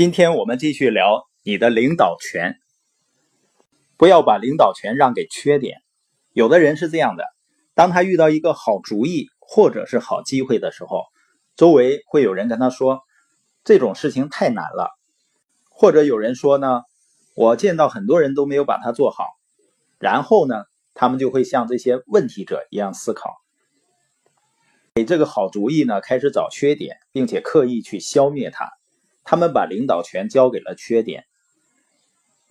今天我们继续聊你的领导权，不要把领导权让给缺点。有的人是这样的，当他遇到一个好主意或者是好机会的时候，周围会有人跟他说这种事情太难了，或者有人说呢，我见到很多人都没有把它做好，然后呢，他们就会像这些问题者一样思考，给这个好主意呢开始找缺点，并且刻意去消灭它。他们把领导权交给了缺点，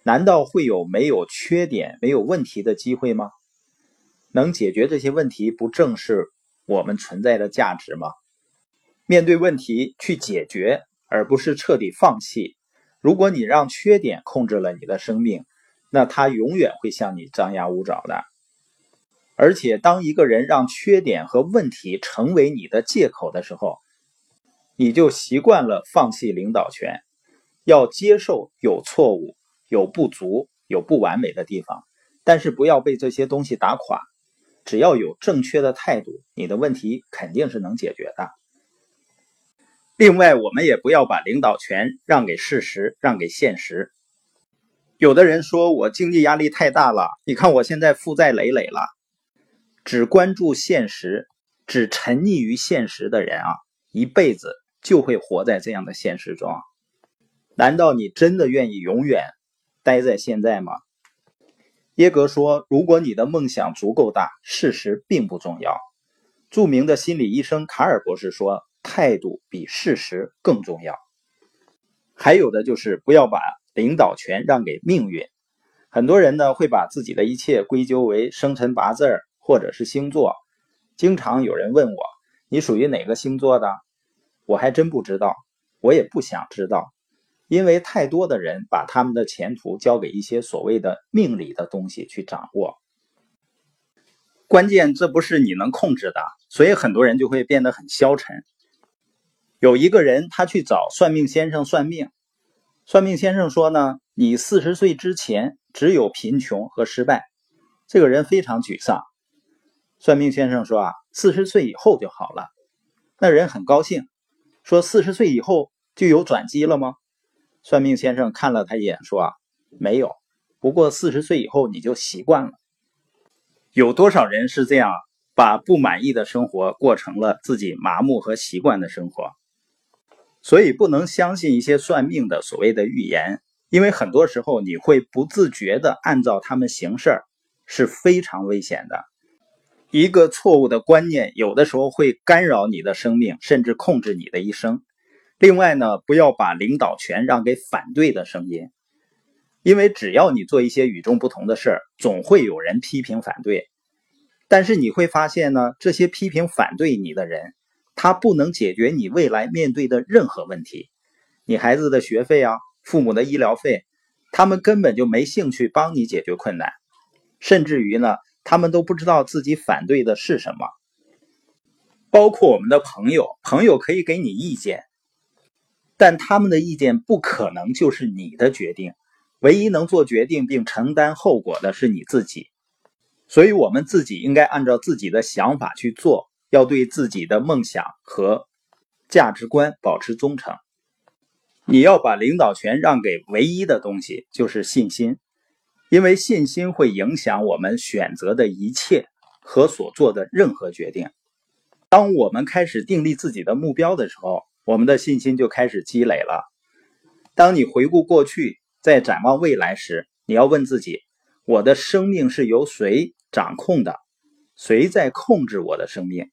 难道会有没有缺点、没有问题的机会吗？能解决这些问题，不正是我们存在的价值吗？面对问题去解决，而不是彻底放弃。如果你让缺点控制了你的生命，那它永远会向你张牙舞爪的。而且，当一个人让缺点和问题成为你的借口的时候，你就习惯了放弃领导权，要接受有错误、有不足、有不完美的地方，但是不要被这些东西打垮。只要有正确的态度，你的问题肯定是能解决的。另外，我们也不要把领导权让给事实，让给现实。有的人说我经济压力太大了，你看我现在负债累累了。只关注现实，只沉溺于现实的人啊，一辈子。就会活在这样的现实中。难道你真的愿意永远待在现在吗？耶格说：“如果你的梦想足够大，事实并不重要。”著名的心理医生卡尔博士说：“态度比事实更重要。”还有的就是不要把领导权让给命运。很多人呢会把自己的一切归咎为生辰八字或者是星座。经常有人问我：“你属于哪个星座的？”我还真不知道，我也不想知道，因为太多的人把他们的前途交给一些所谓的命理的东西去掌握。关键这不是你能控制的，所以很多人就会变得很消沉。有一个人他去找算命先生算命，算命先生说呢，你四十岁之前只有贫穷和失败。这个人非常沮丧。算命先生说啊，四十岁以后就好了。那人很高兴。说四十岁以后就有转机了吗？算命先生看了他一眼，说：“啊，没有。不过四十岁以后你就习惯了。有多少人是这样，把不满意的生活过成了自己麻木和习惯的生活？所以不能相信一些算命的所谓的预言，因为很多时候你会不自觉的按照他们行事，是非常危险的。”一个错误的观念，有的时候会干扰你的生命，甚至控制你的一生。另外呢，不要把领导权让给反对的声音，因为只要你做一些与众不同的事儿，总会有人批评反对。但是你会发现呢，这些批评反对你的人，他不能解决你未来面对的任何问题。你孩子的学费啊，父母的医疗费，他们根本就没兴趣帮你解决困难，甚至于呢。他们都不知道自己反对的是什么，包括我们的朋友，朋友可以给你意见，但他们的意见不可能就是你的决定。唯一能做决定并承担后果的是你自己，所以我们自己应该按照自己的想法去做，要对自己的梦想和价值观保持忠诚。你要把领导权让给唯一的东西，就是信心。因为信心会影响我们选择的一切和所做的任何决定。当我们开始订立自己的目标的时候，我们的信心就开始积累了。当你回顾过去，在展望未来时，你要问自己：我的生命是由谁掌控的？谁在控制我的生命？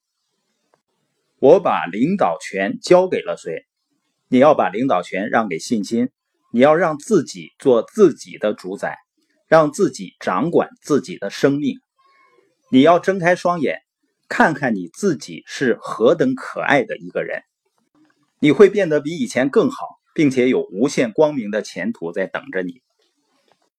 我把领导权交给了谁？你要把领导权让给信心，你要让自己做自己的主宰。让自己掌管自己的生命。你要睁开双眼，看看你自己是何等可爱的一个人。你会变得比以前更好，并且有无限光明的前途在等着你。